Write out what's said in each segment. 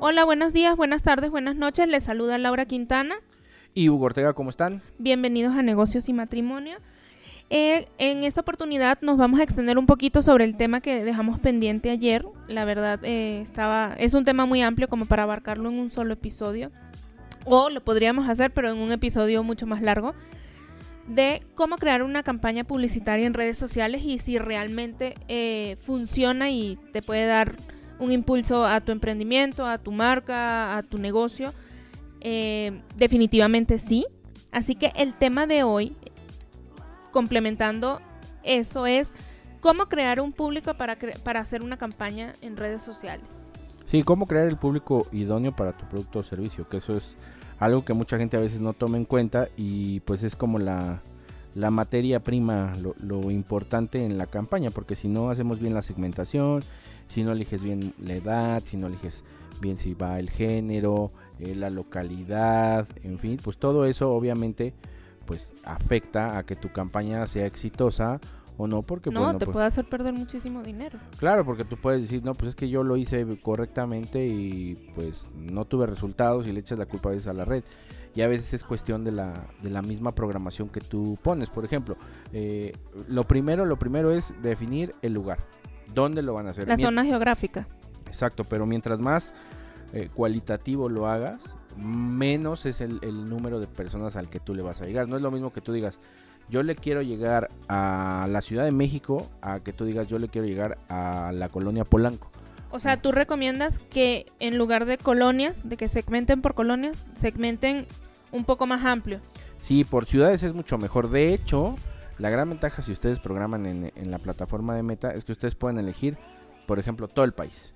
Hola, buenos días, buenas tardes, buenas noches. Les saluda Laura Quintana. Y Hugo Ortega, ¿cómo están? Bienvenidos a Negocios y Matrimonio. Eh, en esta oportunidad nos vamos a extender un poquito sobre el tema que dejamos pendiente ayer. La verdad, eh, estaba, es un tema muy amplio como para abarcarlo en un solo episodio. O lo podríamos hacer, pero en un episodio mucho más largo. De cómo crear una campaña publicitaria en redes sociales y si realmente eh, funciona y te puede dar un impulso a tu emprendimiento, a tu marca, a tu negocio. definitivamente sí. Así que el tema de hoy complementando eso es cómo crear un público para, para hacer una campaña en redes sociales. Sí, cómo crear el público idóneo para tu producto o servicio, que eso es algo que mucha gente a veces no toma en cuenta y pues es como la, la materia prima, lo, importante en la campaña, porque si no hacemos bien la segmentación, si no eliges bien la edad, si no eliges bien si va el género, eh, la localidad, en fin, pues todo eso obviamente pues afecta a que tu campaña sea exitosa o no porque no te pues puede hacer perder muchísimo dinero. Claro porque tú puedes decir no pues es que yo lo hice correctamente y pues no tuve resultados y le echas la culpa a veces a la red y a veces es cuestión de la, de la misma programación que tú pones. Por ejemplo eh, lo primero lo primero es definir el lugar dónde lo van a hacer la zona geográfica exacto pero mientras más eh, cualitativo lo hagas menos es el, número de personas al que tú le vas a llegar. No es lo mismo que tú digas, yo le quiero llegar a la Ciudad de México, a que tú digas, yo le quiero llegar a la colonia Polanco. O sea, tú recomiendas que en lugar de colonias, de que segmenten por colonias, segmenten un poco más amplio. Sí, por ciudades es mucho mejor. De hecho, la gran ventaja si ustedes programan en, en la plataforma de Meta es que ustedes pueden elegir, por ejemplo, todo el país.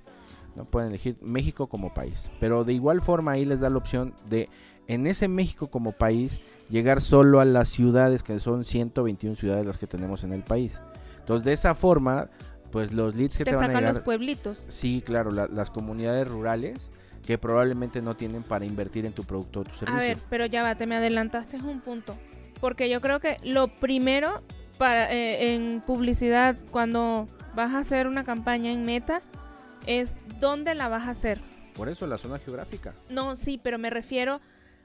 ¿no? Pueden elegir México como país. Pero de igual forma ahí les da la opción de en ese México como país llegar solo a las ciudades, que son 121 ciudades las que tenemos en el país. Entonces de esa forma, pues los leads que te, van a llegar... los pueblitos. Sí, claro, las comunidades rurales que probablemente no tienen para invertir en tu producto o tu servicio. A ver, pero ya va, te me adelantaste un punto. Porque yo creo que lo primero para eh, en publicidad, cuando vas a hacer una campaña en meta, es dónde la vas a hacer. Por eso la zona geográfica. No, sí, pero me refiero,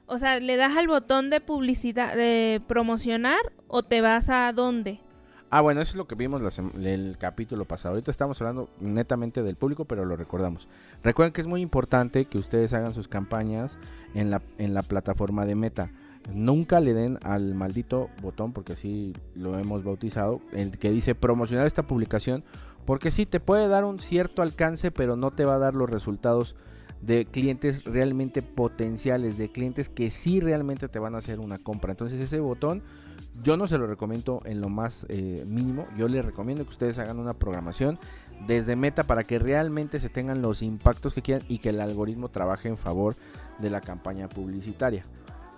o sea, ¿le das al botón de publicidad, de promocionar o te vas a dónde? Ah, bueno, eso es lo que vimos el capítulo pasado. Ahorita estamos hablando netamente del público, pero lo recordamos. Recuerden que es muy importante que ustedes hagan sus campañas en la, en la plataforma de Meta. Nunca le den al maldito botón, porque así lo hemos bautizado, el que dice promocionar esta publicación porque sí, te puede dar un cierto alcance, pero no te va a dar los resultados de clientes realmente potenciales, de clientes que sí realmente te van a hacer una compra. Entonces ese botón yo no se lo recomiendo en lo más eh, mínimo. Yo les recomiendo que ustedes hagan una programación desde meta para que realmente se tengan los impactos que quieran y que el algoritmo trabaje en favor de la campaña publicitaria.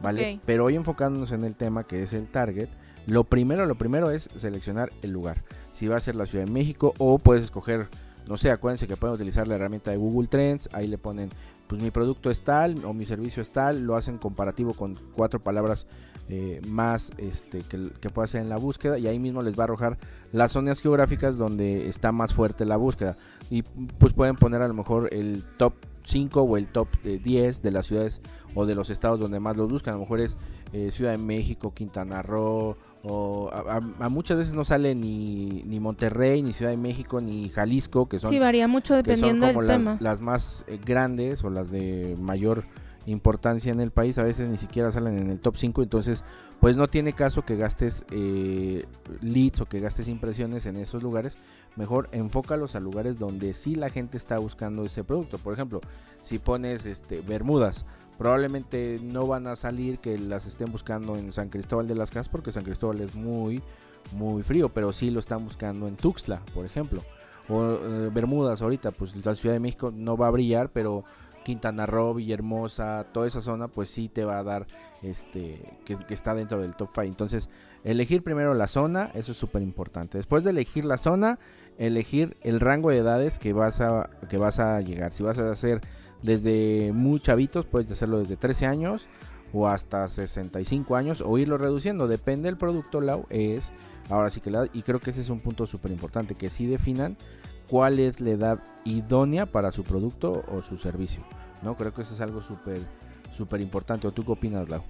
¿Vale? Pero hoy enfocándonos en el tema que es el target, lo primero, lo primero es seleccionar el lugar. Si va a ser la Ciudad de México o puedes escoger, no sé, acuérdense que pueden utilizar la herramienta de Google Trends, ahí le ponen, pues mi producto es tal o mi servicio es tal, lo hacen comparativo con cuatro palabras eh, más este, que, que pueda hacer en la búsqueda y ahí mismo les va a arrojar las zonas geográficas donde está más fuerte la búsqueda. Y pues pueden poner a lo mejor el top 5 o el top 10 eh, de las ciudades o de los estados donde más los buscan, a lo mejor es eh, Ciudad de México, Quintana Roo, o a, muchas veces no sale ni, ni Monterrey, ni Ciudad de México, ni Jalisco, que son, sí, varía mucho dependiendo del las, tema. las más eh, grandes o las de mayor importancia en el país, a veces ni siquiera salen en el top 5, entonces pues no tiene caso que gastes eh, leads o que gastes impresiones en esos lugares, mejor enfócalos a lugares donde sí la gente está buscando ese producto, por ejemplo, si pones este Bermudas, probablemente no van a salir que las estén buscando en San Cristóbal de las Casas porque San Cristóbal es muy muy frío, pero sí lo están buscando en Tuxtla, por ejemplo. O eh, Bermudas ahorita, pues la Ciudad de México no va a brillar, pero Quintana Roo, Villahermosa, toda esa zona, pues sí te va a dar este que, está dentro del top 5. Entonces, elegir primero la zona, eso es súper importante. Después de elegir la zona, elegir el rango de edades que vas a que vas a llegar. Si vas a hacer desde muy chavitos, puedes hacerlo desde 13 años o hasta 65 años o irlo reduciendo, depende del producto, Lau, es ahora sí que la y creo que ese es un punto súper importante, que sí definan cuál es la edad idónea para su producto o su servicio. ¿no? Creo que eso es algo súper, súper importante. ¿O tú qué opinas, Lau?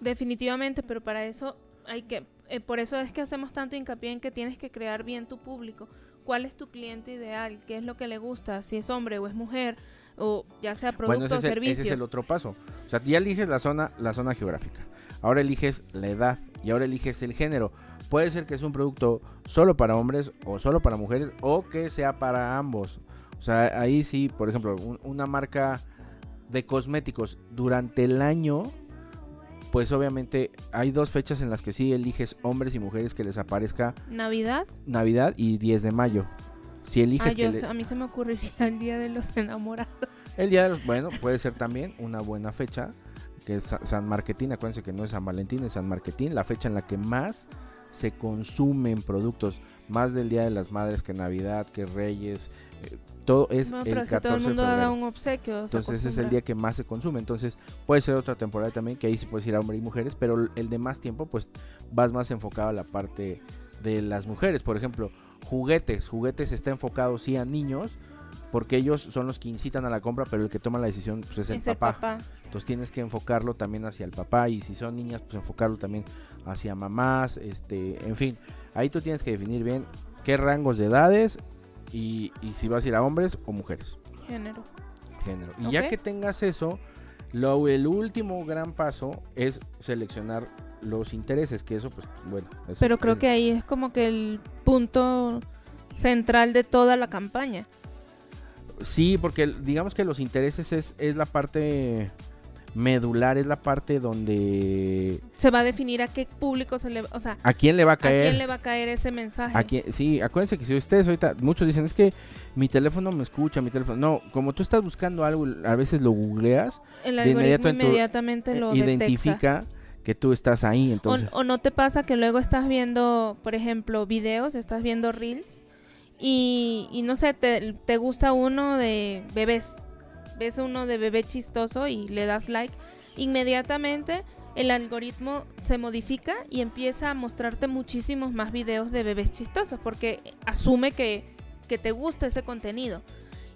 Definitivamente, pero para eso hay que, eh, por eso es que hacemos tanto hincapié en que tienes que crear bien tu público. ¿Cuál es tu cliente ideal? ¿Qué es lo que le gusta? Si es hombre o es mujer, o ya sea producto bueno, ese o es el- servicio. ese es el otro paso. O sea, ya eliges la zona, la zona geográfica. Ahora eliges la edad y ahora eliges el género. Puede ser que es un producto solo para hombres o solo para mujeres o que sea para ambos. O sea, ahí sí, por ejemplo, un- una marca de cosméticos durante el año, pues obviamente hay dos fechas en las que sí eliges hombres y mujeres que les aparezca Navidad. Navidad y 10 de mayo. Si eliges Ah, que yo, le- a mí se me ocurriría el día de los enamorados. El día de los, bueno, puede ser también una buena fecha, que es Sa- San Marquetín, acuérdense que no es San Valentín, es San Marquetín, la fecha en la que más se consumen productos, más del Día de las Madres que Navidad, que Reyes, eh, todo es No, el pero es que 14 todo el mundo de da febrero. un obsequio. se Entonces ese es el día que más se consume, entonces puede ser otra temporada también, que ahí sí puedes ir a hombres y mujeres, pero el de más tiempo pues vas más enfocado a la parte de las mujeres, por ejemplo, juguetes, juguetes está enfocado sí a niños, porque ellos son los que incitan a la compra, pero el que toma la decisión pues, es el Es el papá. Entonces tienes que enfocarlo también hacia el papá y si son niñas, pues enfocarlo también hacia mamás, este, en fin, ahí tú tienes que definir bien qué rangos de edades y, y si vas a ir a hombres o mujeres, Género. género. Y ya que tengas eso, lo, el último gran paso es seleccionar los intereses, que eso pues bueno. eso Pero creo que ahí es como que el punto central de toda la campaña. Sí, porque digamos que los intereses es, es la parte medular, es la parte donde... Se va a definir a qué público se le, o sea, ¿A quién le va a a caer? quién le va a caer ese mensaje. A quién- sí, acuérdense que si ustedes ahorita, muchos dicen, es que mi teléfono me escucha, mi teléfono... No, como tú estás buscando algo, a veces lo googleas, El de inmediato inmediatamente lo detecta. identifica que tú estás ahí, O, entonces... o no te pasa que luego estás viendo, por ejemplo, videos, estás viendo reels y, y no sé, te, te gusta uno de bebés. Ves uno de bebé chistoso y le das like. Inmediatamente el algoritmo se modifica y empieza a mostrarte muchísimos más videos de bebés chistosos porque asume que, que te gusta ese contenido.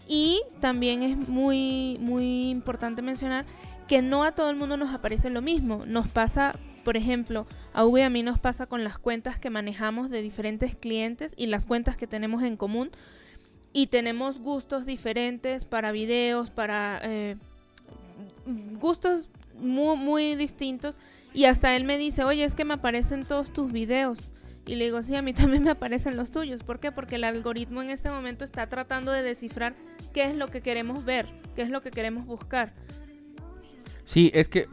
Y también es muy, muy importante mencionar que no a todo el mundo nos aparece lo mismo. Nos pasa, por ejemplo, a Hugo y a mí nos pasa con las cuentas que manejamos de diferentes clientes y las cuentas que tenemos en común. Y tenemos gustos diferentes para videos, para eh, gustos muy, muy distintos. Y hasta él me dice, oye, es que me aparecen todos tus videos. Y le digo, sí, a mí también me aparecen los tuyos. ¿Por qué? Porque el algoritmo en este momento está tratando de descifrar qué es lo que queremos ver, qué es lo que queremos buscar. Sí, es que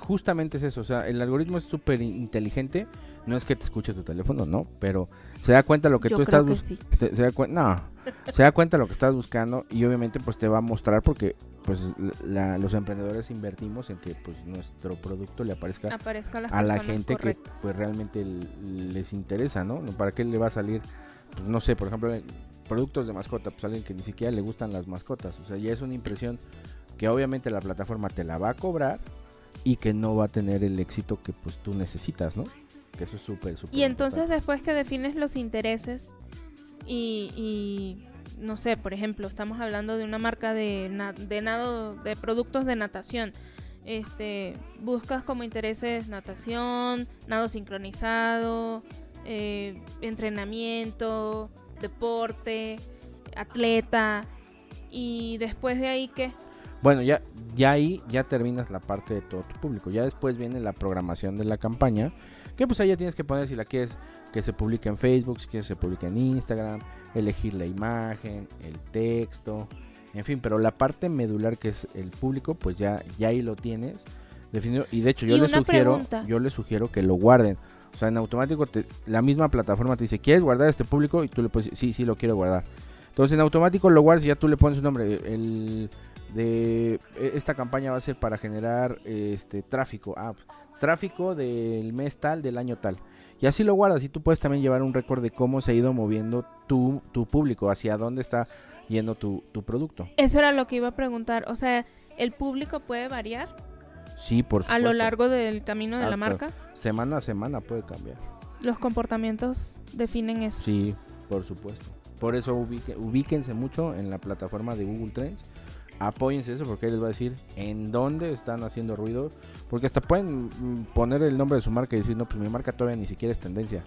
justamente es eso, o sea, el algoritmo es súper inteligente, no es que te escuche tu teléfono, no, pero se da cuenta lo que Yo tú creo estás buscando. sí. se da no, se da cuenta lo que estás buscando y obviamente pues te va a mostrar porque pues la- los emprendedores invertimos en que pues nuestro producto le aparezca Aparezca a la gente que pues realmente les interesa, ¿no? ¿Para qué le va a salir? Pues, no sé, por ejemplo, eh, productos de mascota, pues alguien que ni siquiera le gustan las mascotas, o sea, ya es una impresión que obviamente la plataforma te la va a cobrar y que no va a tener el éxito que pues tú necesitas, ¿no? Que eso es súper, súper Y entonces importante. después que defines los intereses y, y, no sé, por ejemplo, estamos hablando de una marca de, na- de nado, de productos de natación. Este, buscas como intereses natación, nado sincronizado, eh, entrenamiento, deporte, atleta y después de ahí que Bueno, ya, ya ahí ya terminas la parte de todo tu público. Ya después viene la programación de la campaña. Que pues ahí ya tienes que poner si la quieres que se publique en Facebook, si quieres que se publique en Instagram, elegir la imagen, el texto, en fin, pero la parte medular que es el público, pues ya, ya ahí lo tienes definido. Y de hecho yo les sugiero, pregunta. yo les sugiero que lo guarden. O sea, en automático te- la misma plataforma te dice, ¿quieres guardar este público? Y tú le puedes decir, sí, sí lo quiero guardar. Entonces en automático lo guardas y ya tú le pones un nombre. El de e- esta campaña va a ser para generar este tráfico. Ah, tráfico del mes tal, del año tal. Y así lo guardas y tú puedes también llevar un récord de cómo se ha ido moviendo tu, tu público, hacia dónde está yendo tu, tu producto. eso era lo que iba a preguntar, o sea, el público puede variar Sí, por supuesto. a lo largo del camino de Ah, la marca. Semana a semana puede cambiar. Los comportamientos definen eso. Sí, por supuesto. Por eso ubique- ubíquense mucho en la plataforma de Google Trends. Apóyense eso porque ahí les va a decir en dónde están haciendo ruido. Porque hasta pueden mm, poner el nombre de su marca y decir, no, pues mi marca todavía ni siquiera es tendencia.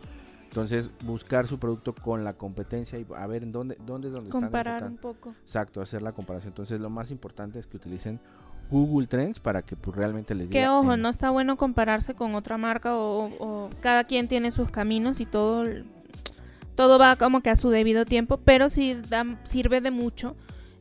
Entonces, buscar su producto con la competencia y a ver en dónde, dónde es donde Comparar están. un poco. Exacto, hacer la comparación. Entonces, lo más importante es que utilicen Google Trends para que pues, realmente les diga. Que ojo, en- no está bueno compararse con otra marca o, o cada quien tiene sus caminos y todo todo va como que a su debido tiempo, pero sí da- sirve de mucho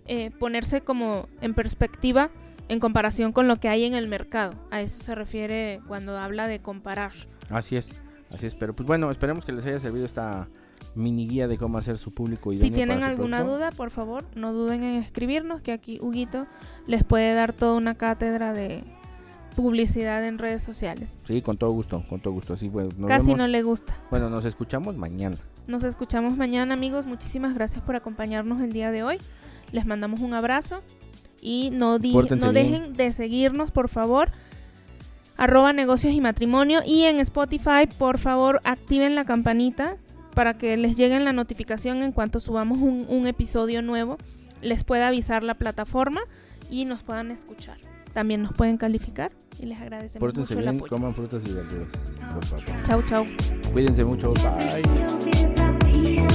eh, ponerse como en perspectiva en comparación con lo que hay en el mercado. A eso se refiere cuando habla de comparar. Así es, así es. Pero pues bueno, esperemos que les haya servido esta mini guía de cómo hacer su público Si tienen alguna producto. duda, por favor, no duden en escribirnos, que aquí Huguito les puede dar toda una cátedra de publicidad en redes sociales. Sí, con todo gusto, con todo gusto. Así, bueno, nos Casi vemos- no le gusta. Bueno, nos escuchamos mañana. Nos escuchamos mañana, amigos. Muchísimas gracias por acompañarnos el día de hoy. Les mandamos un abrazo y no, di- no bien. dejen de seguirnos, por favor. Arroba negocios y matrimonio. Y en Spotify, por favor, activen la campanita para que les llegue la notificación en cuanto subamos un, un episodio nuevo. Les pueda avisar la plataforma y nos puedan escuchar. También nos pueden calificar y les agradecemos Pórtense mucho el bien, apoyo. coman frutas y verduras. Por favor. Chau, chau. Cuídense mucho. Bye.